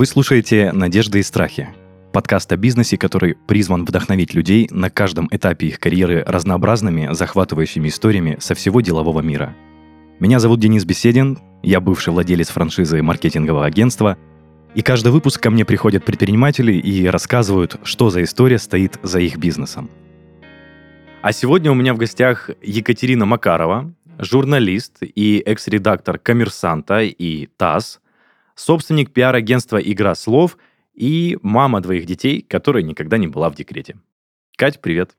Вы слушаете «Надежды и страхи» — подкаст о бизнесе, который призван вдохновить людей на каждом этапе их карьеры разнообразными, захватывающими историями со всего делового мира. Меня зовут Денис Беседин, я бывший владелец франшизы маркетингового агентства, и каждый выпуск ко мне приходят предприниматели и рассказывают, что за история стоит за их бизнесом. А сегодня у меня в гостях Екатерина Макарова, журналист и экс-редактор «Коммерсанта» и ТАСС, собственник пиар-агентства «Игра слов» и мама двоих детей, которая никогда не была в декрете. Кать, привет.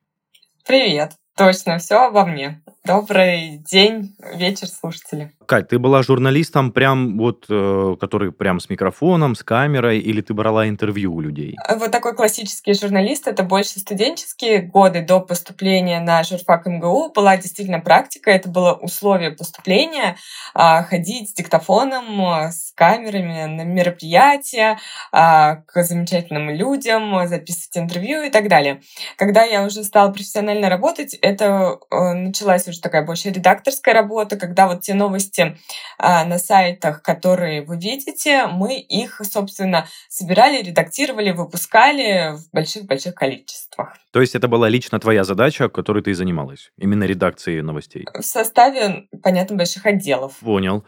Привет. Точно, все обо мне. Добрый день, вечер, слушатели. Кать, ты была журналистом прям вот, э, который прям с микрофоном, с камерой, или ты брала интервью у людей? Вот такой классический журналист, это больше студенческие годы до поступления на журфак МГУ. Была действительно практика, это было условие поступления, а, ходить с диктофоном, с камерами на мероприятия, а, к замечательным людям, записывать интервью и так далее. Когда я уже стала профессионально работать, это э, началась уже такая больше редакторская работа, когда вот те новости а, на сайтах, которые вы видите, мы их, собственно, собирали, редактировали, выпускали в больших-больших количествах. То есть это была лично твоя задача, которой ты занималась? Именно редакцией новостей? В составе, понятно, больших отделов. Понял.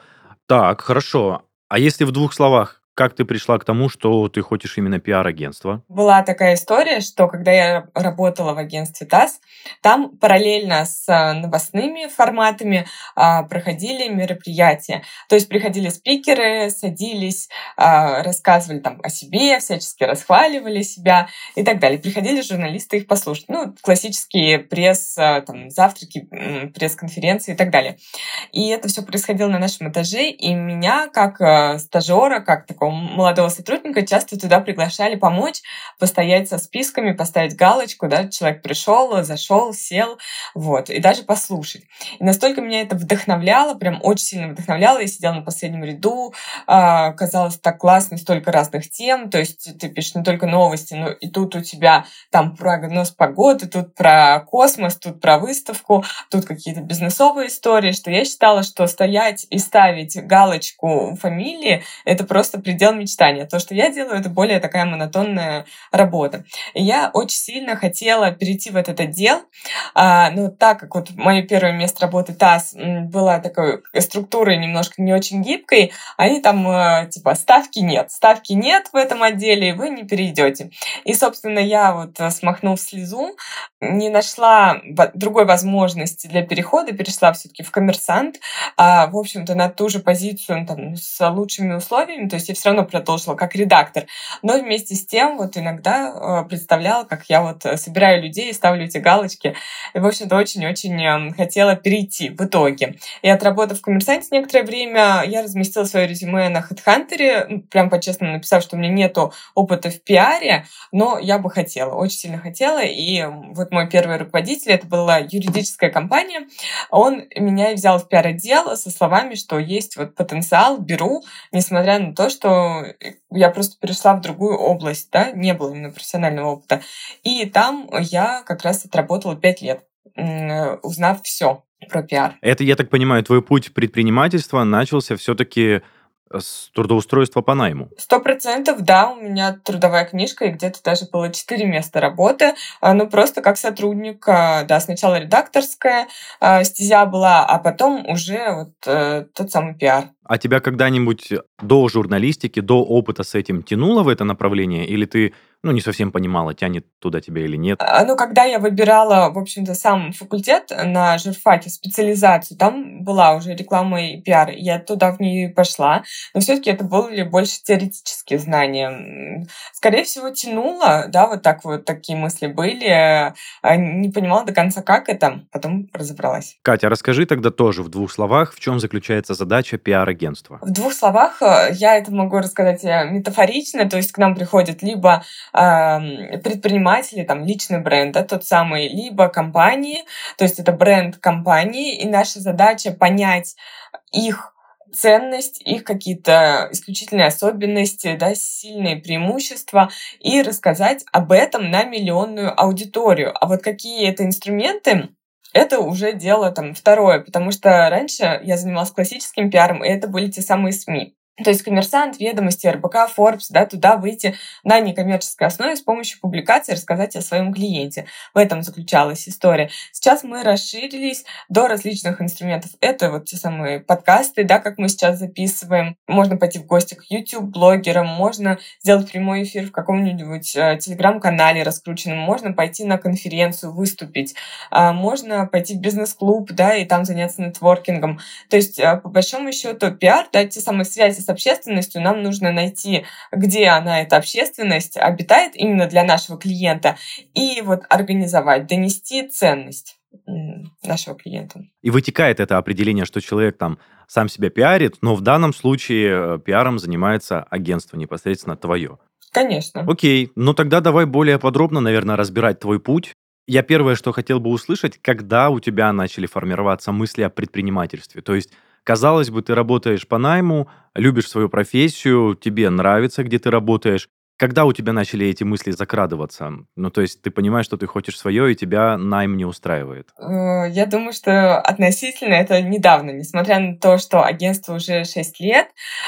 Так, хорошо. А если в двух словах, как ты пришла к тому, что ты хочешь именно пиар-агентство? Была такая история, что когда я работала в агентстве ТАСС, там параллельно с а, новостными форматами а, проходили мероприятия. То есть приходили спикеры, садились, а, рассказывали там о себе, всячески расхваливали себя и так далее. Приходили журналисты их послушать. Ну, классические пресс, там, завтраки, пресс-конференции и так далее. И это все происходило на нашем этаже, и меня как стажера, как такого такого молодого сотрудника часто туда приглашали помочь, постоять со списками, поставить галочку, да, человек пришел, зашел, сел, вот, и даже послушать. И настолько меня это вдохновляло, прям очень сильно вдохновляло, я сидела на последнем ряду, э, казалось так классно, столько разных тем, то есть ты пишешь не только новости, но и тут у тебя там прогноз погоды, тут про космос, тут про выставку, тут какие-то бизнесовые истории, что я считала, что стоять и ставить галочку фамилии, это просто предел мечтания. То, что я делаю, это более такая монотонная работа. И я очень сильно хотела перейти в этот отдел, а, но так как вот мое первое место работы ТАСС была такой структурой немножко не очень гибкой, они там э, типа ставки нет, ставки нет в этом отделе, и вы не перейдете. И, собственно, я вот э, смахнув слезу, не нашла другой возможности для перехода, перешла все-таки в коммерсант, а, в общем-то, на ту же позицию там, с лучшими условиями, то есть я все равно продолжила как редактор. Но вместе с тем вот иногда э, представляла, как я вот э, собираю людей, ставлю эти галочки. И, в общем-то, очень-очень эм, хотела перейти в итоге. И отработав в коммерсанте некоторое время, я разместила свое резюме на HeadHunter, прям по-честному написав, что у меня нету опыта в пиаре, но я бы хотела, очень сильно хотела. И вот мой первый руководитель, это была юридическая компания, он меня взял в пиар-отдел со словами, что есть вот потенциал, беру, несмотря на то, что я просто перешла в другую область, да, не было именно профессионального опыта. И там я как раз отработала пять лет, узнав все про пиар. Это, я так понимаю, твой путь предпринимательства начался все-таки с трудоустройства по найму? Сто процентов, да, у меня трудовая книжка, и где-то даже было четыре места работы, а, ну, просто как сотрудник, а, да, сначала редакторская а, стезя была, а потом уже вот э, тот самый пиар. А тебя когда-нибудь до журналистики, до опыта с этим тянуло в это направление? Или ты ну, не совсем понимала, тянет туда тебя или нет? А, ну, когда я выбирала, в общем-то, сам факультет на журфаке, специализацию, там была уже реклама и пиар, я туда в нее и пошла, но все-таки это были больше теоретические знания. Скорее всего, тянуло, да, вот так вот такие мысли были, а, не понимала до конца, как это, потом разобралась. Катя, расскажи тогда тоже в двух словах, в чем заключается задача пиар-агентства? В двух словах э, я это могу рассказать э, метафорично, то есть к нам приходят либо предприниматели, там, личный бренд, да, тот самый, либо компании, то есть это бренд компании, и наша задача понять их ценность, их какие-то исключительные особенности, да, сильные преимущества и рассказать об этом на миллионную аудиторию. А вот какие это инструменты, это уже дело там второе, потому что раньше я занималась классическим пиаром, и это были те самые СМИ. То есть коммерсант, ведомости, РБК, Forbes, да, туда выйти на некоммерческой основе с помощью публикации рассказать о своем клиенте. В этом заключалась история. Сейчас мы расширились до различных инструментов. Это вот те самые подкасты, да, как мы сейчас записываем. Можно пойти в гости к YouTube-блогерам, можно сделать прямой эфир в каком-нибудь э, телеграм-канале раскрученном, можно пойти на конференцию, выступить, э, можно пойти в бизнес-клуб, да, и там заняться нетворкингом. То есть, э, по большому счету, пиар, да, те самые связи с общественностью, нам нужно найти, где она, эта общественность, обитает именно для нашего клиента, и вот организовать, донести ценность нашего клиента. И вытекает это определение, что человек там сам себя пиарит, но в данном случае э, пиаром занимается агентство непосредственно твое. Конечно. Окей, ну тогда давай более подробно, наверное, разбирать твой путь. Я первое, что хотел бы услышать, когда у тебя начали формироваться мысли о предпринимательстве. То есть Казалось бы, ты работаешь по найму, любишь свою профессию, тебе нравится, где ты работаешь, когда у тебя начали эти мысли закрадываться? Ну, то есть ты понимаешь, что ты хочешь свое, и тебя найм не устраивает? Э, я думаю, что относительно это недавно. Несмотря на то, что агентство уже 6 лет,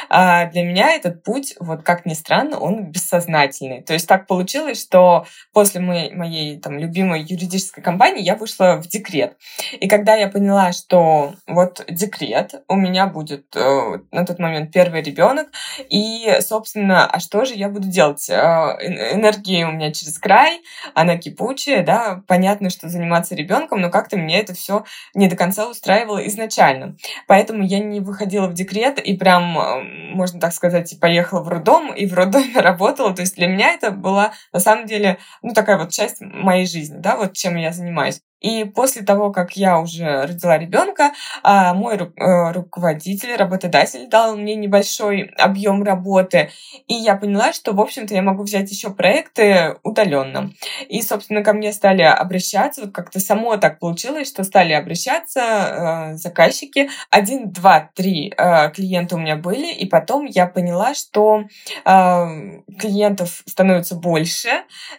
а, для меня этот путь, вот как ни странно, он бессознательный. То есть так получилось, что после моей, моей там, любимой юридической компании я вышла в декрет. И когда я поняла, что вот декрет, у меня будет э, на тот момент первый ребенок, и, собственно, а что же я буду делать? Делать. А, энергии у меня через край, она кипучая, да, понятно, что заниматься ребенком, но как-то мне это все не до конца устраивало изначально. Поэтому я не выходила в декрет и прям, а, можно так сказать, поехала в роддом и в роддоме работала. То есть для меня это была на самом деле, ну, такая вот часть моей жизни, да, вот чем я занимаюсь. И после того, как я уже родила ребенка, а, мой э, руководитель, работодатель дал мне небольшой объем работы, и я поняла, что, в общем-то, я могу взять еще проекты удаленно. И, собственно, ко мне стали обращаться, вот как-то само так получилось, что стали обращаться э, заказчики. Один, два, три э, клиента у меня были, и потом я поняла, что клиентов становится больше,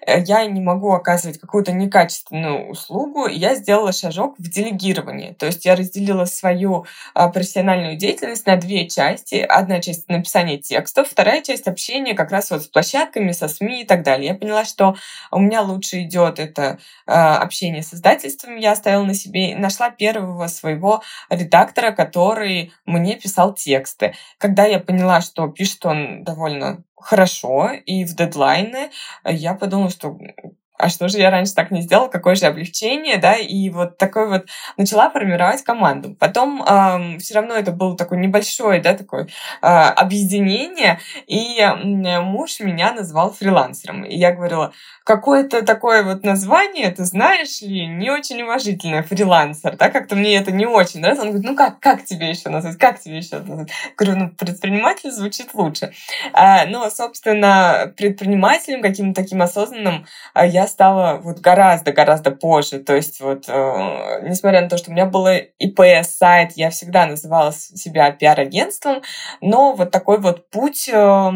я не могу оказывать какую-то некачественную услугу, я сделала шажок в делегировании. То есть я разделила свою а, профессиональную деятельность на две части. Одна часть написания текстов, вторая часть общения как раз вот с площадками, со СМИ и так далее. Я поняла, что у меня лучше идет это а, общение с издательством. Я оставила на себе, нашла первого своего редактора, который мне писал тексты. Когда я поняла, что пишет он довольно хорошо и в дедлайны, я подумала, что а что же я раньше так не сделала, какое же облегчение, да, и вот такой вот начала формировать команду. Потом эм, все равно это было такое небольшое, да, такое э, объединение, и э, муж меня назвал фрилансером. И я говорила, какое-то такое вот название, ты знаешь ли, не очень уважительное, фрилансер, да, как-то мне это не очень нравится. Он говорит, ну как, как тебе еще назвать, как тебе еще назвать? Говорю, ну, предприниматель звучит лучше. А, но, собственно, предпринимателем каким-то таким осознанным а, стала вот гораздо-гораздо позже. То есть вот, э, несмотря на то, что у меня было ИП-сайт, я всегда называла себя пиар-агентством, но вот такой вот путь, э,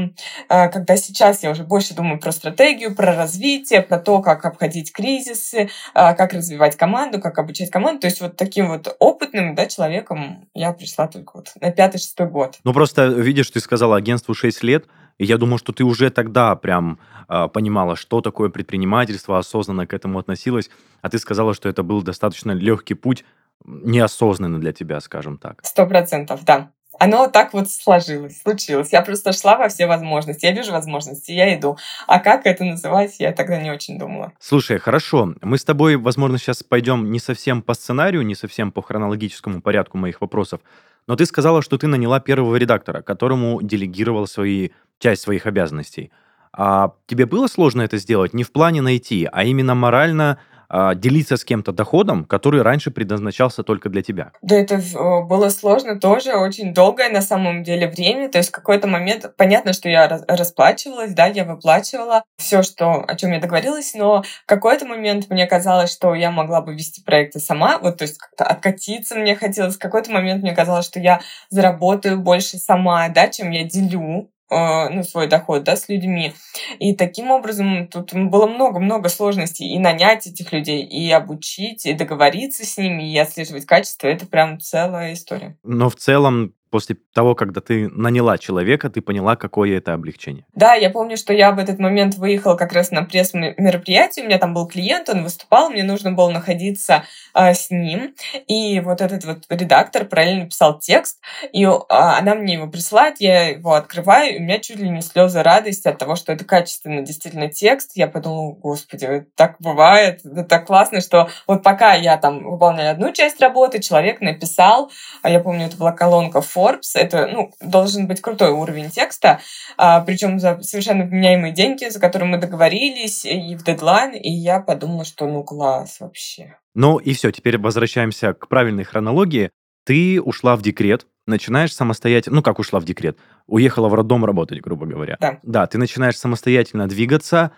э, когда сейчас я уже больше думаю про стратегию, про развитие, про то, как обходить кризисы, а, как развивать команду, как обучать команду. То есть вот таким вот опытным да, человеком я пришла только вот на пятый-шестой год. Ну просто, видишь, ты сказала агентству 6 лет, и я думаю, что ты уже тогда прям э, понимала, что такое предпринимательство, осознанно к этому относилась, а ты сказала, что это был достаточно легкий путь, неосознанно для тебя, скажем так. Сто процентов, да оно так вот сложилось, случилось. Я просто шла во все возможности. Я вижу возможности, я иду. А как это называть, я тогда не очень думала. Слушай, хорошо. Мы с тобой, возможно, сейчас пойдем не совсем по сценарию, не совсем по хронологическому порядку моих вопросов. Но ты сказала, что ты наняла первого редактора, которому делегировал свои, часть своих обязанностей. А тебе было сложно это сделать не в плане найти, а именно морально а, делиться с кем-то доходом, который раньше предназначался только для тебя? Да, это было сложно тоже, очень долгое на самом деле время. То есть в какой-то момент, понятно, что я расплачивалась, да, я выплачивала все, что, о чем я договорилась, но в какой-то момент мне казалось, что я могла бы вести проекты сама, вот, то есть как-то откатиться мне хотелось. В какой-то момент мне казалось, что я заработаю больше сама, да, чем я делю ну, свой доход, да, с людьми. И таким образом тут было много-много сложностей. И нанять этих людей, и обучить, и договориться с ними, и отслеживать качество. Это прям целая история. Но в целом после того, когда ты наняла человека, ты поняла, какое это облегчение? Да, я помню, что я в этот момент выехала как раз на пресс-мероприятие, у меня там был клиент, он выступал, мне нужно было находиться э, с ним, и вот этот вот редактор параллельно писал текст, и э, она мне его присылает, я его открываю, и у меня чуть ли не слезы радости от того, что это качественный действительно текст. Я подумала, господи, так бывает, это так классно, что вот пока я там выполняю одну часть работы, человек написал, а я помню, это была колонка Forbes, это, ну, должен быть крутой уровень текста, а, причем за совершенно вменяемые деньги, за которые мы договорились, и в дедлайн, и я подумала, что ну класс вообще. Ну и все, теперь возвращаемся к правильной хронологии. Ты ушла в декрет, начинаешь самостоятельно, ну как ушла в декрет, уехала в роддом работать, грубо говоря. Да. Да, ты начинаешь самостоятельно двигаться,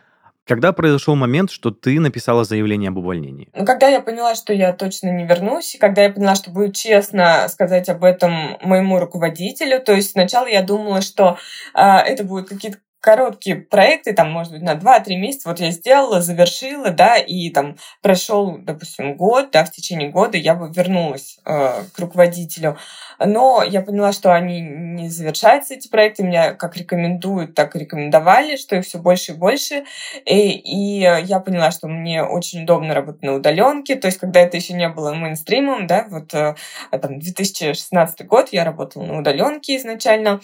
когда произошел момент, что ты написала заявление об увольнении? Ну, когда я поняла, что я точно не вернусь, и когда я поняла, что будет честно сказать об этом моему руководителю, то есть сначала я думала, что э, это будут какие-то короткие проекты, там, может быть, на 2-3 месяца, вот я сделала, завершила, да, и там прошел, допустим, год, да, в течение года я бы вернулась э, к руководителю. Но я поняла, что они не завершаются, эти проекты, меня как рекомендуют, так и рекомендовали, что их все больше и больше. И, и я поняла, что мне очень удобно работать на удаленке, то есть когда это еще не было мейнстримом, да, вот э, там 2016 год я работала на удаленке изначально,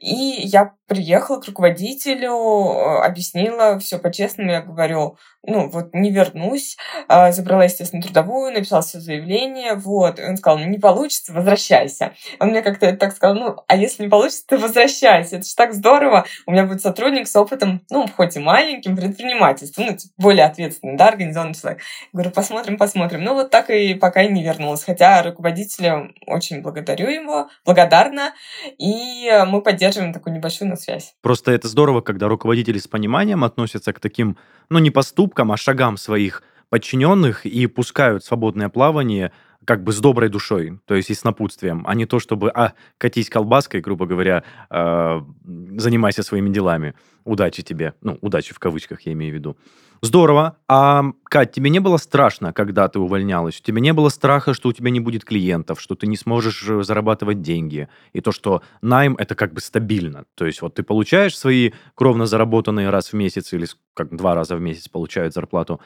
и я приехала к руководителю, э, объяснила все по-честному, я говорю, ну, вот не вернусь, а, забрала, естественно, трудовую, написала все заявление, вот, и он сказал, ну, не получится, возвращайся. Он мне как-то так сказал, ну, а если не получится, ты возвращайся, это же так здорово, у меня будет сотрудник с опытом, ну, хоть и маленьким, предпринимательством, ну, типа, более ответственный, да, организованный человек. Я говорю, посмотрим, посмотрим. Ну, вот так и пока и не вернулась, хотя руководителя очень благодарю его, благодарна, и мы поддерживаем такую небольшую на связь. Просто это здорово, когда руководители с пониманием относятся к таким, ну, не поступкам, а шагам своих подчиненных и пускают свободное плавание как бы с доброй душой, то есть и с напутствием, а не то, чтобы, а, катись колбаской, грубо говоря, э, занимайся своими делами. Удачи тебе. Ну, удачи в кавычках я имею в виду. Здорово. А, Кать, тебе не было страшно, когда ты увольнялась? У тебя не было страха, что у тебя не будет клиентов, что ты не сможешь э, зарабатывать деньги? И то, что найм – это как бы стабильно. То есть вот ты получаешь свои кровно заработанные раз в месяц или как два раза в месяц получают зарплату,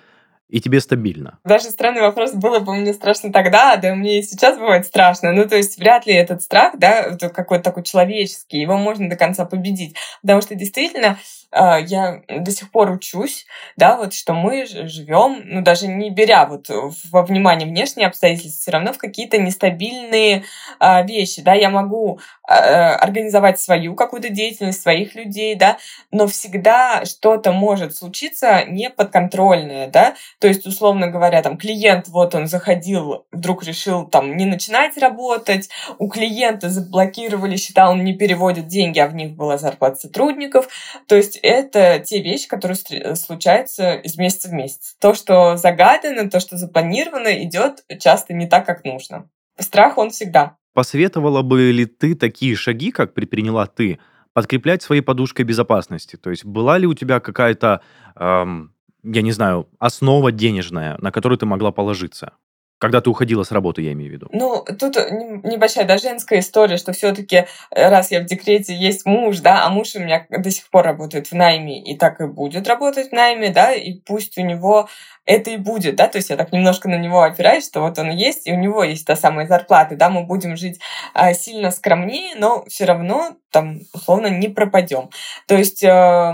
и тебе стабильно? Даже странный вопрос, было бы мне страшно тогда, да мне и сейчас бывает страшно. Ну, то есть вряд ли этот страх, да, какой-то такой человеческий, его можно до конца победить. Потому что действительно я до сих пор учусь, да, вот что мы живем, ну даже не беря вот во внимание внешние обстоятельства, все равно в какие-то нестабильные а, вещи, да, я могу а, организовать свою какую-то деятельность, своих людей, да, но всегда что-то может случиться неподконтрольное, да, то есть, условно говоря, там клиент, вот он заходил, вдруг решил там не начинать работать, у клиента заблокировали счета, он не переводит деньги, а в них была зарплата сотрудников, то есть это те вещи, которые случаются из месяца в месяц. То, что загадано, то, что запланировано, идет часто не так, как нужно. Страх он всегда. Посоветовала бы ли ты такие шаги, как предприняла ты, подкреплять своей подушкой безопасности? То есть была ли у тебя какая-то, эм, я не знаю, основа денежная, на которую ты могла положиться? Когда ты уходила с работы, я имею в виду. Ну, тут небольшая, да, женская история, что все таки э, раз я в декрете, есть муж, да, а муж у меня до сих пор работает в найме и так и будет работать в найме, да, и пусть у него это и будет, да, то есть я так немножко на него опираюсь, что вот он есть, и у него есть та самая зарплата, да, мы будем жить а, сильно скромнее, но все равно там условно не пропадем. То есть, э,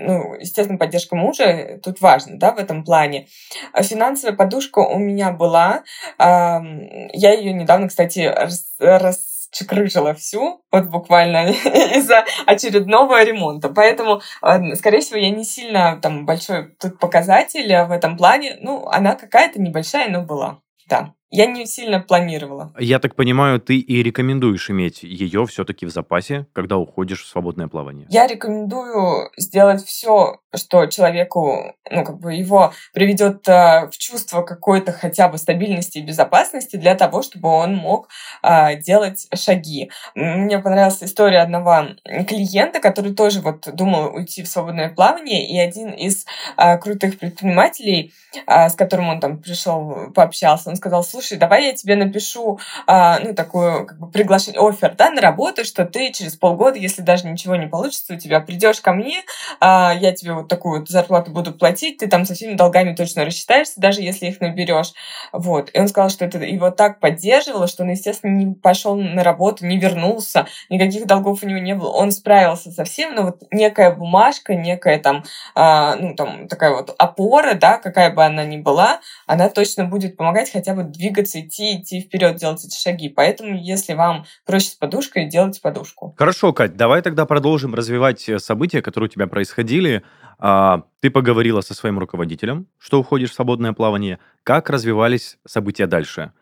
ну, естественно, поддержка мужа тут важна, да, в этом плане. А финансовая подушка у меня была, э, я ее недавно, кстати, рас, рас чекрыжила всю, вот буквально из-за очередного ремонта. Поэтому, э, скорее всего, я не сильно там большой тут показатель в этом плане. Ну, она какая-то небольшая, но была. Да. Я не сильно планировала. Я так понимаю, ты и рекомендуешь иметь ее все-таки в запасе, когда уходишь в свободное плавание. Я рекомендую сделать все, что человеку, ну, как бы его приведет э, в чувство какой-то хотя бы стабильности и безопасности для того, чтобы он мог э, делать шаги. Мне понравилась история одного клиента, который тоже вот думал уйти в свободное плавание, и один из э, крутых предпринимателей, э, с которым он там пришел, пообщался, он сказал, слушай, слушай, давай я тебе напишу, а, ну, такую, как бы, приглашение, офер, да, на работу, что ты через полгода, если даже ничего не получится у тебя, придешь ко мне, а, я тебе вот такую вот зарплату буду платить, ты там со всеми долгами точно рассчитаешься, даже если их наберешь. Вот. И он сказал, что это его так поддерживало, что он, естественно, не пошел на работу, не вернулся, никаких долгов у него не было. Он справился со всем, но вот некая бумажка, некая там, а, ну, там, такая вот опора, да, какая бы она ни была, она точно будет помогать хотя бы двигаться, идти, идти вперед, делать эти шаги. Поэтому, если вам проще с подушкой, делайте подушку. Хорошо, Кать, давай тогда продолжим развивать э, события, которые у тебя происходили. А, ты поговорила со своим руководителем, что уходишь в свободное плавание. Как развивались события дальше?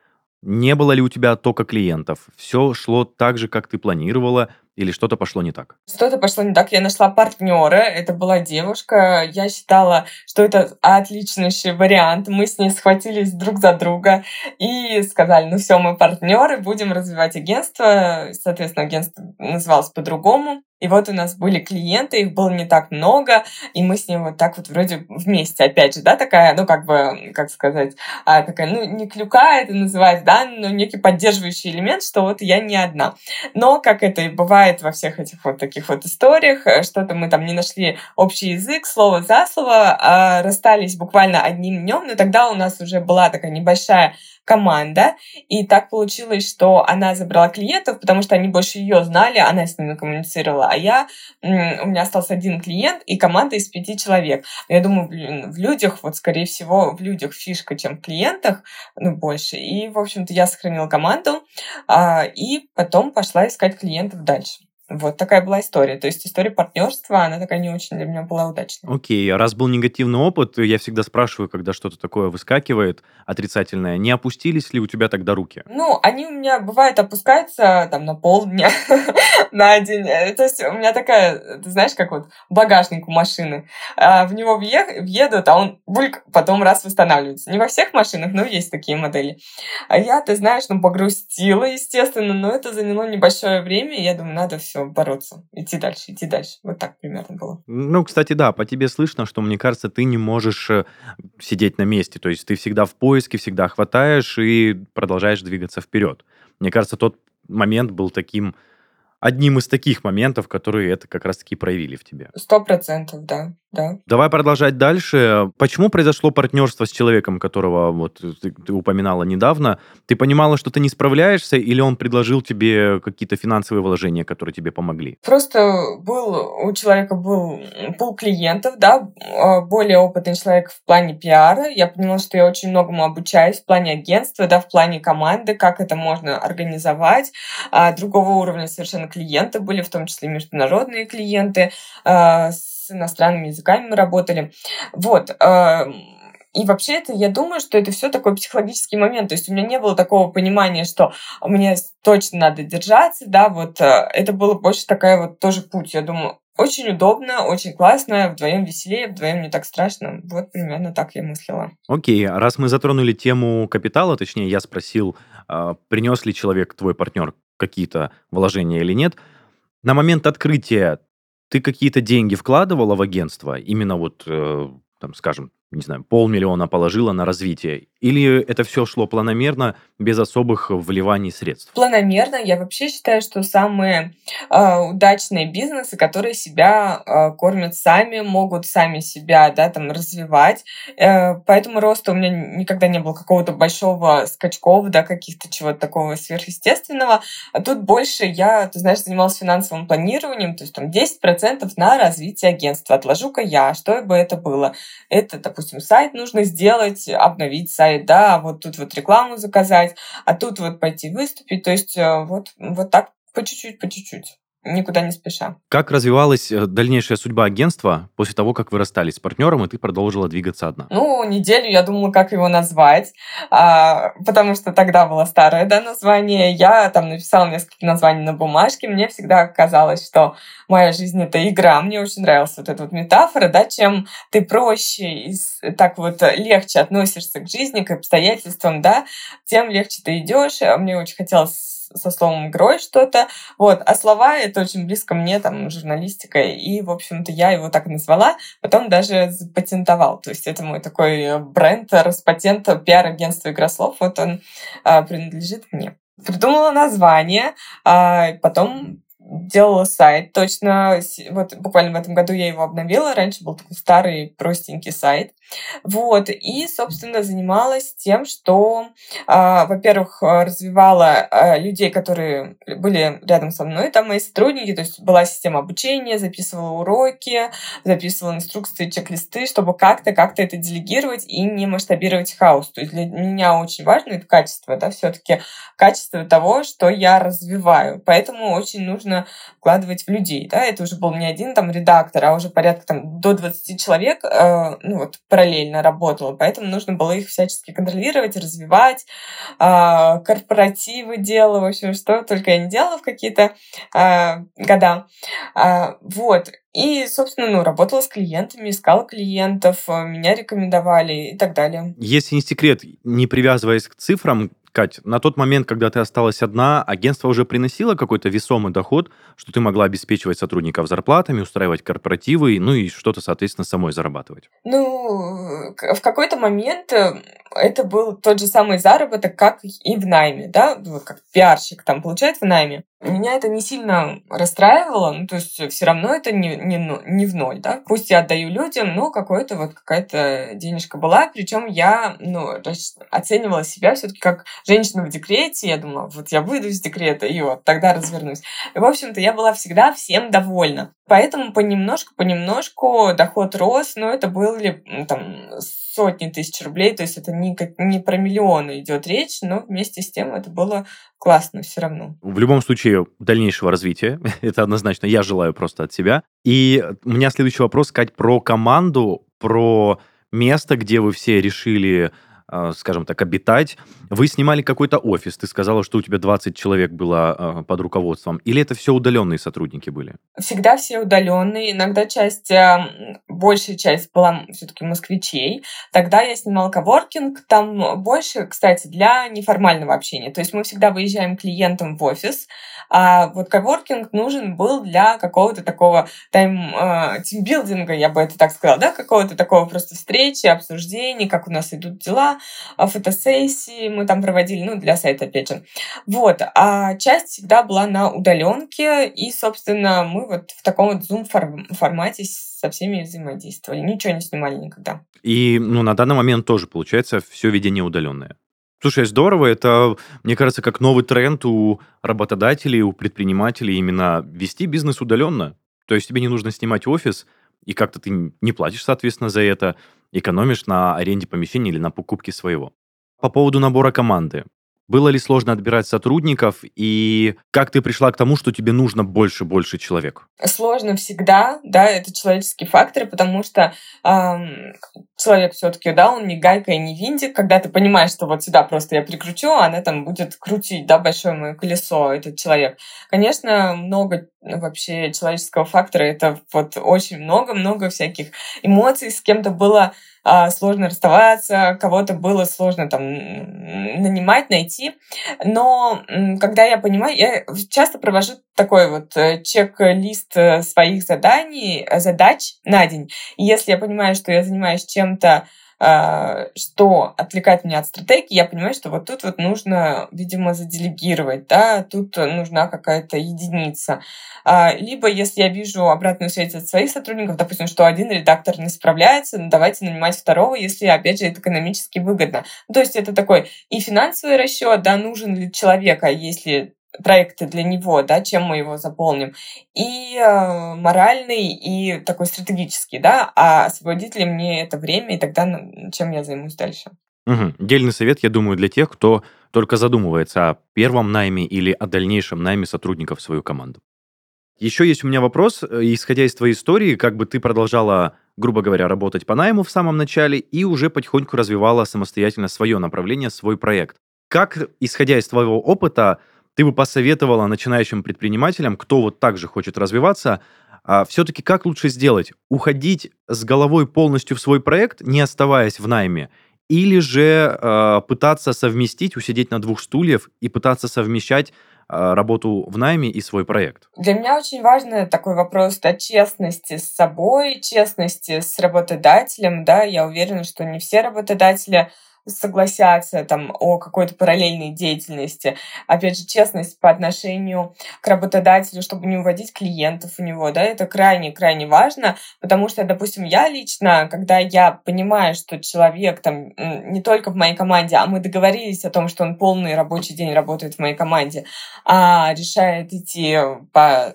Не было ли у тебя тока клиентов? Все шло так же, как ты планировала, или что-то пошло не так? Что-то пошло не так. Я нашла партнера. Это была девушка. Я считала, что это отличнейший вариант. Мы с ней схватились друг за друга и сказали, ну все, мы партнеры, будем развивать агентство. Соответственно, агентство называлось по-другому. И вот у нас были клиенты, их было не так много, и мы с ним вот так вот вроде вместе, опять же, да, такая, ну, как бы, как сказать, а, такая, ну, не клюка это называть, да, но некий поддерживающий элемент, что вот я не одна. Но, как это и бывает во всех этих вот таких вот историях, э, что-то мы там не нашли общий язык, слово за слово, а расстались буквально одним днем, но тогда у нас уже была такая небольшая команда, и так получилось, что она забрала клиентов, потому что они больше ее знали, она с ними коммуницировала, а я, у меня остался один клиент и команда из пяти человек. Я думаю, блин, в людях, вот скорее всего, в людях фишка, чем в клиентах, ну, больше. И, в общем-то, я сохранила команду, а, и потом пошла искать клиентов дальше. Вот такая была история. То есть история партнерства, она такая не очень для меня была удачная. Окей, а раз был негативный опыт, я всегда спрашиваю, когда что-то такое выскакивает отрицательное, не опустились ли у тебя тогда руки? Ну, они у меня, бывает, опускаются там на полдня, на день. Э, то есть у меня такая, ты знаешь, как вот багажник у машины. А, в него въедут, а он бульк потом раз восстанавливается. Не во всех машинах, но есть такие модели. А я, ты знаешь, ну, погрустила, естественно, но это заняло небольшое время, и я думаю, надо все все, бороться, идти дальше, идти дальше. Вот так примерно было. Ну, кстати, да, по тебе слышно, что, мне кажется, ты не можешь э, сидеть на месте. То есть ты всегда в поиске, всегда хватаешь и продолжаешь двигаться вперед. Мне кажется, тот момент был таким одним из таких моментов, которые это как раз-таки проявили в тебе. Сто процентов, да да. Давай продолжать дальше. Почему произошло партнерство с человеком, которого вот ты, ты упоминала недавно? Ты понимала, что ты не справляешься, или он предложил тебе какие-то финансовые вложения, которые тебе помогли? Просто был у человека был пул клиентов, да, а, более опытный человек в плане пиара. Я поняла, что я очень многому обучаюсь в плане агентства, да, в плане команды, как это можно организовать. А другого уровня совершенно клиенты были, в том числе международные клиенты а, с иностранными языками мы работали. Вот. Эм, и вообще это, я думаю, что это все такой психологический момент. То есть у меня не было такого понимания, что мне точно надо держаться, да, вот э, это было больше такая вот тоже путь. Я думаю, очень удобно, очень классно, вдвоем веселее, вдвоем не так страшно. Вот примерно так я мыслила. Окей, раз мы затронули тему капитала, точнее, я спросил, принес ли человек, твой партнер, какие-то вложения или нет. На момент открытия ты какие-то деньги вкладывала в агентство, именно вот, э, там, скажем, не знаю, полмиллиона положила на развитие? Или это все шло планомерно, без особых вливаний средств? Планомерно. Я вообще считаю, что самые э, удачные бизнесы, которые себя э, кормят сами, могут сами себя да, там, развивать. Э, поэтому роста у меня никогда не было какого-то большого скачков, да, каких-то чего-то такого сверхъестественного. А тут больше я, ты знаешь, занималась финансовым планированием, то есть там 10% на развитие агентства. Отложу-ка я, что бы это было. Это, допустим, сайт нужно сделать, обновить сайт, да, а вот тут вот рекламу заказать, а тут вот пойти выступить. То есть э, вот, вот так по чуть-чуть, по чуть-чуть никуда не спеша. Как развивалась э, дальнейшая судьба агентства после того, как вы расстались с партнером, и ты продолжила двигаться одна? Ну, неделю я думала, как его назвать, а, потому что тогда было старое да, название. Я там написала несколько названий на бумажке. Мне всегда казалось, что моя жизнь — это игра. Мне очень нравилась вот эта вот метафора, да, чем ты проще и так вот легче относишься к жизни, к обстоятельствам, да, тем легче ты идешь. Мне очень хотелось со словом «грой» что-то. Вот. А слова — это очень близко мне, там, журналистика. И, в общем-то, я его так назвала. Потом даже запатентовал. То есть это мой такой бренд, распатент, пиар-агентство «Игрослов». Вот он а, принадлежит мне придумала название, а потом делала сайт, точно, вот буквально в этом году я его обновила, раньше был такой старый простенький сайт, вот, и, собственно, занималась тем, что, э, во-первых, развивала э, людей, которые были рядом со мной, там мои сотрудники, то есть была система обучения, записывала уроки, записывала инструкции, чек-листы, чтобы как-то, как-то это делегировать и не масштабировать хаос. То есть для меня очень важно это качество, да, все-таки качество того, что я развиваю. Поэтому очень нужно вкладывать в людей, да, это уже был не один там редактор, а уже порядка там до 20 человек, э, ну вот, параллельно работало, поэтому нужно было их всячески контролировать, развивать, э, корпоративы делала, в общем, что только я не делала в какие-то э, года. Э, вот, и, собственно, ну, работала с клиентами, искала клиентов, меня рекомендовали и так далее. Если не секрет, не привязываясь к цифрам, Кать, на тот момент, когда ты осталась одна, агентство уже приносило какой-то весомый доход, что ты могла обеспечивать сотрудников зарплатами, устраивать корпоративы, ну и что-то, соответственно, самой зарабатывать? Ну, в какой-то момент э, это был тот же самый заработок, как и в найме, да, как пиарщик там получает в найме. Меня это не сильно расстраивало, ну, то есть все равно это не, не, не в ноль, да. Пусть я отдаю людям, но какой-то вот какая-то денежка была, причем я, ну, оценивала себя все-таки как женщина в декрете, я думала, вот я выйду из декрета, и вот тогда развернусь. И, в общем-то, я была всегда всем довольна. Поэтому понемножку, понемножку доход рос, но это были там сотни тысяч рублей, то есть это не, не про миллионы идет речь, но вместе с тем это было классно все равно. В любом случае, дальнейшего развития, это однозначно я желаю просто от себя. И у меня следующий вопрос, Кать, про команду, про место, где вы все решили скажем так, обитать. Вы снимали какой-то офис, ты сказала, что у тебя 20 человек было а, под руководством, или это все удаленные сотрудники были? Всегда все удаленные, иногда часть, большая часть была все-таки москвичей. Тогда я снимала коворкинг, там больше, кстати, для неформального общения. То есть мы всегда выезжаем клиентам в офис, а вот коворкинг нужен был для какого-то такого тайм, э, тимбилдинга, я бы это так сказала, да, какого-то такого просто встречи, обсуждений, как у нас идут дела, фотосессии мы там проводили, ну, для сайта, опять же. Вот. А часть всегда была на удаленке, и, собственно, мы вот в таком вот Zoom-формате со всеми взаимодействовали. Ничего не снимали никогда. И, ну, на данный момент тоже, получается, все ведение удаленное. Слушай, здорово. Это, мне кажется, как новый тренд у работодателей, у предпринимателей именно вести бизнес удаленно. То есть тебе не нужно снимать офис, и как-то ты не платишь, соответственно, за это, экономишь на аренде помещения или на покупке своего. По поводу набора команды. Было ли сложно отбирать сотрудников, и как ты пришла к тому, что тебе нужно больше-больше человек? Сложно всегда, да, это человеческий фактор, потому что эм, человек все-таки, да, он не гайка и не винтик, когда ты понимаешь, что вот сюда просто я прикручу, а она там будет крутить, да, большое мое колесо, этот человек. Конечно, много вообще человеческого фактора, это вот очень много-много всяких эмоций, с кем-то было сложно расставаться, кого-то было сложно там нанимать, найти. Но когда я понимаю, я часто провожу такой вот э, чек-лист э, своих заданий, э, задач на день. И если я понимаю, что я занимаюсь чем-то а, что отвлекает меня от стратегии, я понимаю, что вот тут вот нужно, видимо, заделегировать, да, тут нужна какая-то единица. А, либо, если я вижу обратную связь от своих сотрудников, допустим, что один редактор не справляется, ну, давайте нанимать второго, если, опять же, это экономически выгодно. То есть это такой и финансовый расчет, да, нужен ли человек, а если проекты для него, да, чем мы его заполним, и э, моральный, и такой стратегический, да, а освободит ли мне это время, и тогда чем я займусь дальше. Угу. Дельный совет, я думаю, для тех, кто только задумывается о первом найме или о дальнейшем найме сотрудников в свою команду. Еще есть у меня вопрос, э, исходя из твоей истории, как бы ты продолжала, грубо говоря, работать по найму в самом начале и уже потихоньку развивала самостоятельно свое направление, свой проект. Как, исходя из твоего опыта, ты бы посоветовала начинающим предпринимателям, кто вот так же хочет развиваться, а все-таки как лучше сделать? Уходить с головой полностью в свой проект, не оставаясь в найме, или же э, пытаться совместить, усидеть на двух стульях и пытаться совмещать а, работу в найме и свой проект? Для меня очень важный такой вопрос о честности с собой, честности с работодателем. Да, я уверена, что не все работодатели согласятся там о какой-то параллельной деятельности. Опять же, честность по отношению к работодателю, чтобы не уводить клиентов у него, да, это крайне-крайне важно, потому что, допустим, я лично, когда я понимаю, что человек там не только в моей команде, а мы договорились о том, что он полный рабочий день работает в моей команде, а решает идти по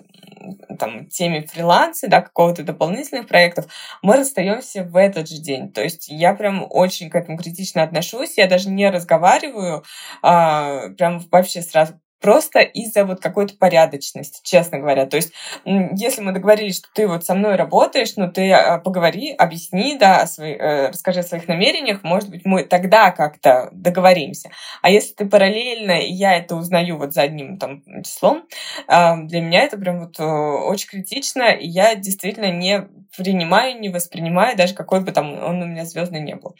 там, теме фриланса, да, какого-то дополнительных проектов, мы расстаемся в этот же день. То есть я прям очень к этому критично отношусь, я даже не разговариваю, а, прям вообще сразу просто из-за вот какой-то порядочности, честно говоря. То есть, если мы договорились, что ты вот со мной работаешь, ну ты а, поговори, объясни, да, свои, э, расскажи о своих намерениях, может быть, мы тогда как-то договоримся. А если ты параллельно, и я это узнаю вот за одним там числом, э, для меня это прям вот очень критично, и я действительно не принимаю, не воспринимаю, даже какой бы там он у меня звездный не был.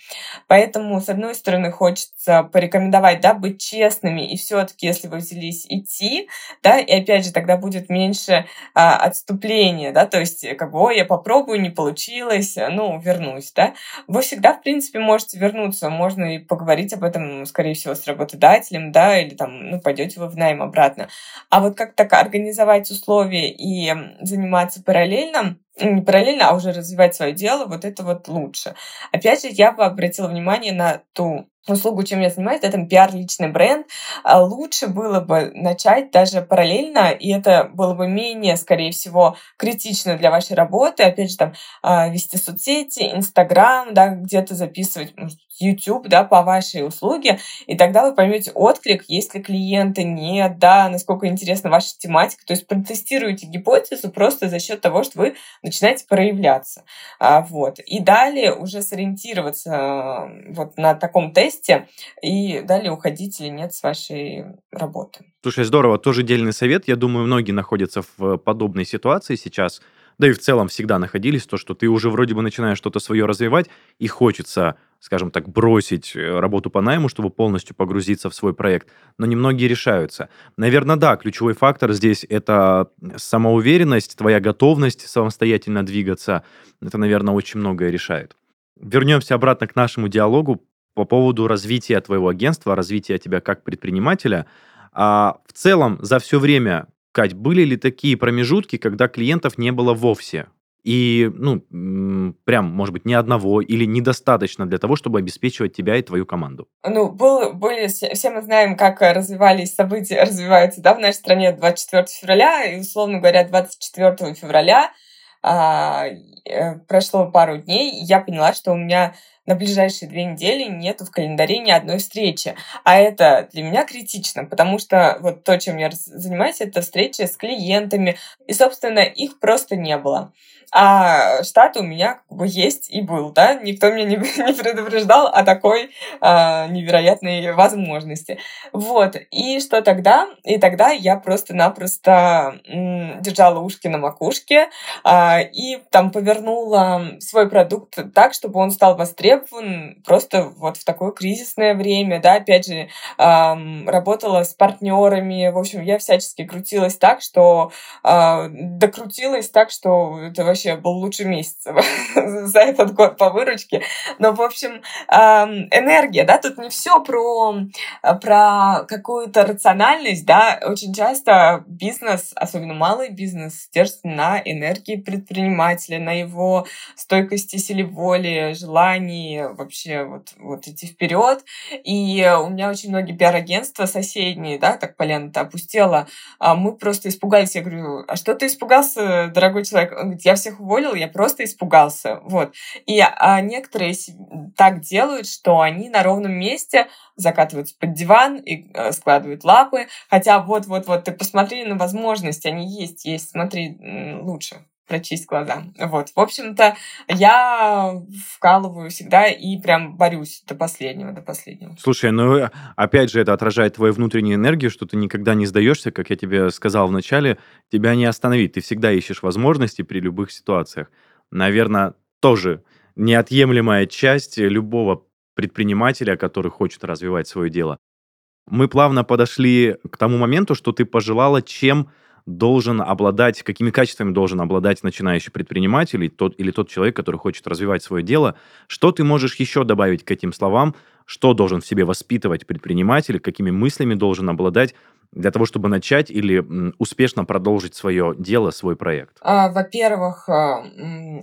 Поэтому, с одной стороны, хочется порекомендовать, да, быть честными, и все-таки, если вы взялись идти, да, и опять же, тогда будет меньше а, отступления, да, то есть, как бы, ой, я попробую, не получилось, ну, вернусь, да. Вы всегда, в принципе, можете вернуться, можно и поговорить об этом, скорее всего, с работодателем, да, или там, ну, пойдете вы в найм обратно. А вот как так организовать условия и заниматься параллельно, параллельно, а уже развивать свое дело, вот это вот лучше. Опять же, я бы обратила внимание на ту услугу, чем я занимаюсь, это пиар личный бренд, а лучше было бы начать даже параллельно, и это было бы менее, скорее всего, критично для вашей работы, опять же, там, а, вести соцсети, Инстаграм, да, где-то записывать, YouTube, да, по вашей услуге, и тогда вы поймете отклик, есть ли клиенты, нет, да, насколько интересна ваша тематика, то есть протестируете гипотезу просто за счет того, что вы начинаете проявляться, а, вот, и далее уже сориентироваться вот на таком тесте, и далее уходить или нет с вашей работы. Слушай, здорово. Тоже дельный совет. Я думаю, многие находятся в подобной ситуации сейчас, да и в целом всегда находились, то, что ты уже вроде бы начинаешь что-то свое развивать, и хочется, скажем так, бросить э, работу по найму, чтобы полностью погрузиться в свой проект. Но немногие решаются. Наверное, да, ключевой фактор здесь это самоуверенность, твоя готовность самостоятельно двигаться. Это, наверное, очень многое решает. Вернемся обратно к нашему диалогу по поводу развития твоего агентства, развития тебя как предпринимателя. А в целом за все время, Кать, были ли такие промежутки, когда клиентов не было вовсе? И, ну, прям, может быть, ни одного или недостаточно для того, чтобы обеспечивать тебя и твою команду? Ну, был, были, все мы знаем, как развивались события, развиваются, да, в нашей стране 24 февраля, и, условно говоря, 24 февраля а, э, прошло пару дней, и я поняла, что у меня на ближайшие две недели нету в календаре ни одной встречи. А это для меня критично, потому что вот то, чем я занимаюсь, это встречи с клиентами, и, собственно, их просто не было. А штат у меня как бы есть и был, да, никто меня не, не предупреждал о такой а, невероятной возможности. Вот, и что тогда? И тогда я просто-напросто держала ушки на макушке а, и там повернула свой продукт так, чтобы он стал востребован просто вот в такое кризисное время, да, опять же, а, работала с партнерами, в общем, я всячески крутилась так, что а, докрутилась так, что это вообще был лучший месяц за этот год по выручке. Но, в общем, энергия, да, тут не все про, про какую-то рациональность, да, очень часто бизнес, особенно малый бизнес, держится на энергии предпринимателя, на его стойкости, силе воли, желании вообще вот, вот идти вперед. И у меня очень многие пиар-агентства соседние, да, так полента опустела, а мы просто испугались. Я говорю, а что ты испугался, дорогой человек? Он говорит, я всех всех уволил, я просто испугался. Вот. И а, некоторые так делают, что они на ровном месте закатываются под диван и э, складывают лапы. Хотя вот-вот-вот, ты посмотри на возможности, они есть, есть, смотри лучше прочесть глаза. Вот. В общем-то, я вкалываю всегда и прям борюсь до последнего, до последнего. Слушай, ну, опять же, это отражает твою внутреннюю энергию, что ты никогда не сдаешься, как я тебе сказал вначале, тебя не остановить. Ты всегда ищешь возможности при любых ситуациях. Наверное, тоже неотъемлемая часть любого предпринимателя, который хочет развивать свое дело. Мы плавно подошли к тому моменту, что ты пожелала, чем должен обладать, какими качествами должен обладать начинающий предприниматель или тот, или тот человек, который хочет развивать свое дело. Что ты можешь еще добавить к этим словам? Что должен в себе воспитывать предприниматель? Какими мыслями должен обладать? Для того, чтобы начать или успешно продолжить свое дело, свой проект? А, во-первых, а,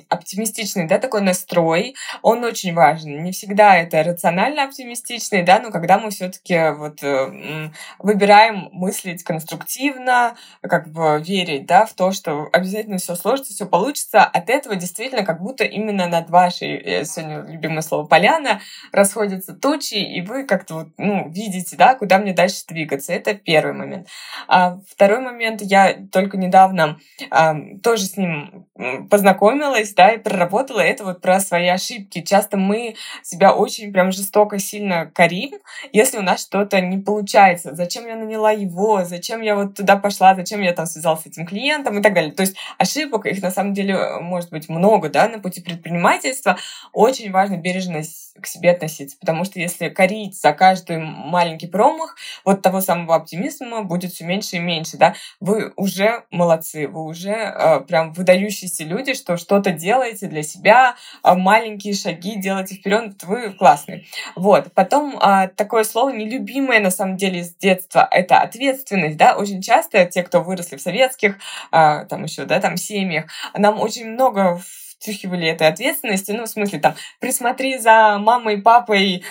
оптимистичный, да, такой настрой, он очень важен. Не всегда это рационально оптимистичный, да, но когда мы все-таки вот э, выбираем мыслить конструктивно, как бы верить, да, в то, что обязательно все сложится, все получится, от этого действительно как будто именно над вашей, э, сегодня любимое слово, поляна, расходятся тучи, и вы как-то вот, ну, видите, да, куда мне дальше двигаться. Это первый момент. А второй момент, я только недавно а, тоже с ним познакомилась, да, и проработала это вот про свои ошибки. Часто мы себя очень прям жестоко, сильно корим, если у нас что-то не получается. Зачем я наняла его, зачем я вот туда пошла, зачем я там связалась с этим клиентом и так далее. То есть ошибок, их на самом деле может быть много, да, на пути предпринимательства. Очень важно бережно к себе относиться, потому что если корить за каждый маленький промах, вот того самого оптимизма будет все меньше и меньше, да, вы уже молодцы, вы уже э, прям выдающиеся люди, что что-то делаете для себя, э, маленькие шаги делаете вперед, вы классные. Вот. Потом э, такое слово нелюбимое на самом деле с детства, это ответственность, да, очень часто те, кто выросли в советских, э, там еще, да, там семьях, нам очень много втюхивали этой ответственности, ну, в смысле, там, присмотри за мамой, папой,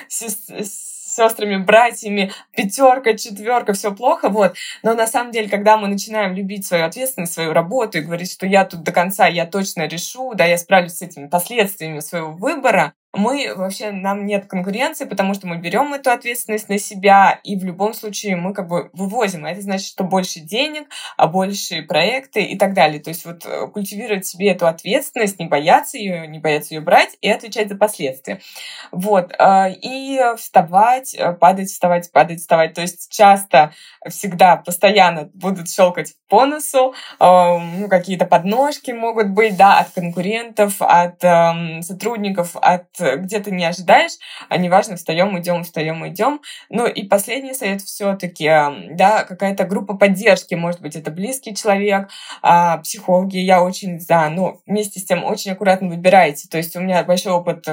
сестрами, братьями, пятерка, четверка, все плохо, вот. Но на самом деле, когда мы начинаем любить свою ответственность, свою работу и говорить, что я тут до конца, я точно решу, да, я справлюсь с этими последствиями своего выбора, мы вообще, нам нет конкуренции, потому что мы берем эту ответственность на себя, и в любом случае мы как бы вывозим. А это значит, что больше денег, а больше проекты и так далее. То есть вот э, культивировать себе эту ответственность, не бояться ее, не бояться ее брать и отвечать за последствия. Вот. Э, и вставать, э, падать, вставать, падать, вставать. То есть часто, всегда, постоянно будут щелкать по носу, ну, какие-то подножки могут быть, да, от конкурентов, от эм, сотрудников, от где-то не ожидаешь, а неважно, встаем, идем, встаем, идем. Ну и последний совет все-таки, да, какая-то группа поддержки, может быть, это близкий человек, а, психологи, я очень за, но вместе с тем очень аккуратно выбирайте. То есть у меня большой опыт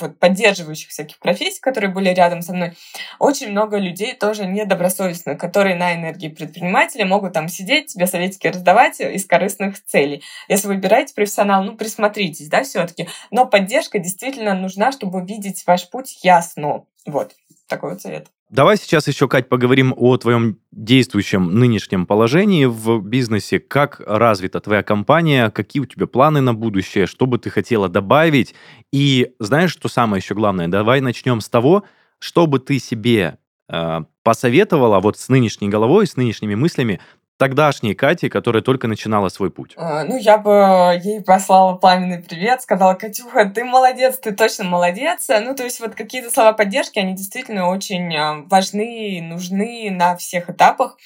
вот, поддерживающих всяких профессий, которые были рядом со мной. Очень много людей тоже недобросовестных, которые на энергии предпринимателя могут там сидеть, тебе советики раздавать из корыстных целей. Если выбираете профессионал, ну, присмотритесь, да, все-таки. Но поддержка действительно нужна, чтобы видеть ваш путь ясно. Вот, такой вот совет. Давай сейчас еще, Кать, поговорим о твоем действующем нынешнем положении в бизнесе. Как развита твоя компания, какие у тебя планы на будущее, что бы ты хотела добавить. И знаешь, что самое еще главное? Давай начнем с того, что бы ты себе э, посоветовала вот с нынешней головой, с нынешними мыслями тогдашней Кати, которая только начинала свой путь? А, ну, я бы ей послала пламенный привет, сказала, Катюха, ты молодец, ты точно молодец. Ну, то есть вот какие-то слова поддержки, они действительно очень а, важны, нужны на всех этапах.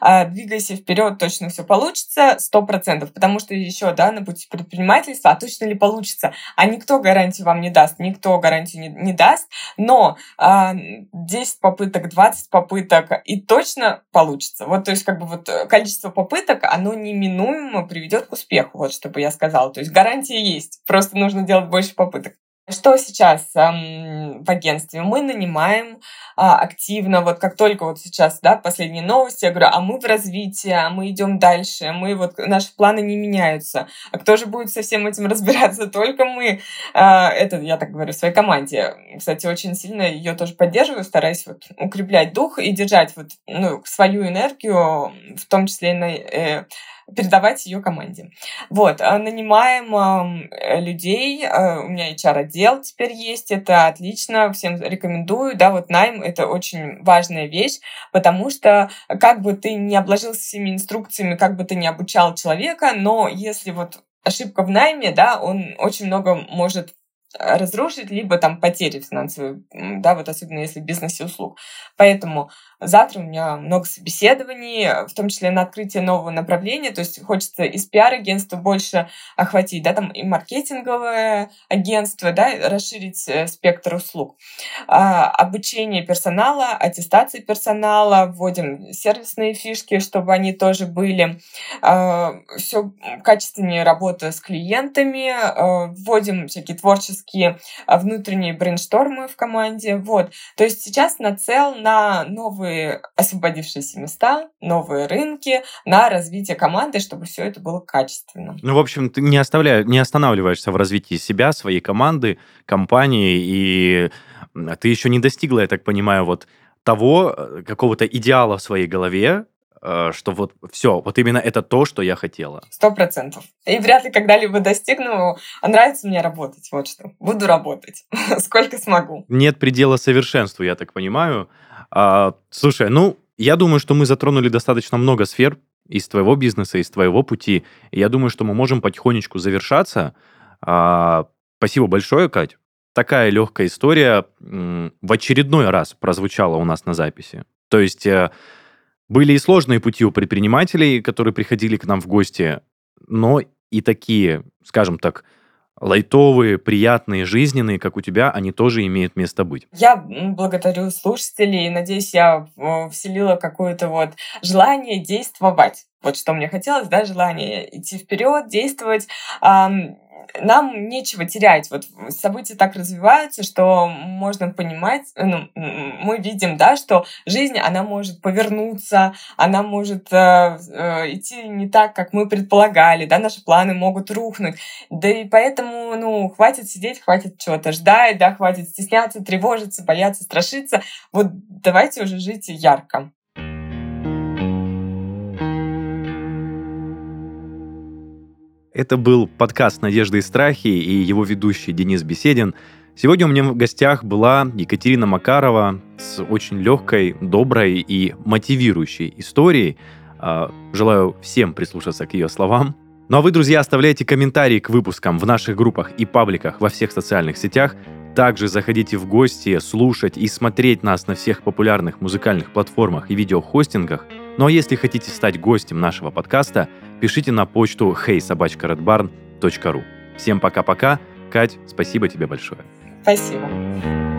А, двигайся вперед, точно все получится, сто процентов, потому что еще, да, на пути предпринимательства, а точно ли получится? А никто гарантии вам не даст, никто гарантии не, не даст, но 10 попыток, 20 попыток, и точно получится. Вот, то есть как бы вот э, количество попыток, оно неминуемо приведет к успеху, вот что бы я сказала. То есть гарантия есть, просто нужно делать больше попыток. Что сейчас эм, в агентстве? Мы нанимаем а, активно, вот как только вот сейчас, да, последние новости, я говорю, а мы в развитии, а мы идем дальше, мы вот, наши планы не меняются. А кто же будет со всем этим разбираться? Только мы. А, это, я так говорю, своей команде. Кстати, очень сильно ее тоже поддерживаю, стараюсь вот укреплять дух и держать вот, ну, свою энергию, в том числе и на э, передавать ее команде. Вот, а нанимаем э, людей, э, у меня HR-отдел теперь есть, это отлично, всем рекомендую, да, вот найм — это очень важная вещь, потому что как бы ты не обложился всеми инструкциями, как бы ты не обучал человека, но если вот ошибка в найме, да, он очень много может разрушить, либо там потери финансовые, да, вот особенно если в бизнесе услуг. Поэтому завтра у меня много собеседований, в том числе на открытие нового направления, то есть хочется из пиар-агентства больше охватить, да, там и маркетинговое агентство, да, расширить э, спектр услуг. А, обучение персонала, аттестации персонала, вводим сервисные фишки, чтобы они тоже были. А, все качественнее работа с клиентами, а, вводим всякие творческие внутренние брейнштормы в команде, вот. То есть сейчас нацел на новые новые освободившиеся места, новые рынки, на развитие команды, чтобы все это было качественно. Ну, в общем, ты не, оставляешь, не останавливаешься в развитии себя, своей команды, компании, и ты еще не достигла, я так понимаю, вот того э, какого-то идеала в своей голове, э, что вот все, вот именно это то, что я хотела. Сто процентов. И вряд ли когда-либо достигну. А нравится мне работать, вот что. Буду работать, сколько смогу. Нет предела совершенству, я так понимаю. А, слушай, ну, я думаю, что мы затронули достаточно много сфер из твоего бизнеса, из твоего пути. Я думаю, что мы можем потихонечку завершаться. А, спасибо большое, Кать. Такая легкая история в очередной раз прозвучала у нас на записи. То есть э, были и сложные пути у предпринимателей, которые приходили к нам в гости, но и такие, скажем так, лайтовые, приятные, жизненные, как у тебя, они тоже имеют место быть. Я благодарю слушателей. Надеюсь, я вселила какое-то вот желание действовать. Вот что мне хотелось, да, желание идти вперед, действовать нам нечего терять. Вот события так развиваются, что можно понимать, ну, мы видим, да, что жизнь, она может повернуться, она может э, э, идти не так, как мы предполагали, да, наши планы могут рухнуть. Да и поэтому, ну, хватит сидеть, хватит чего-то ждать, да, хватит стесняться, тревожиться, бояться, страшиться. Вот давайте уже жить ярко. Это был подкаст «Надежды и страхи» и его ведущий Денис Беседин. Сегодня у меня в гостях была Екатерина Макарова с очень легкой, доброй и мотивирующей историей. А, желаю всем прислушаться к ее словам. Ну а вы, друзья, оставляйте комментарии к выпускам в наших группах и пабликах во всех социальных сетях. Также заходите в гости, слушать и смотреть нас на всех популярных музыкальных платформах и видеохостингах. Ну а если хотите стать гостем нашего подкаста – пишите на почту heysobachkaredbarn.ru. Всем пока-пока. Кать, спасибо тебе большое. Спасибо.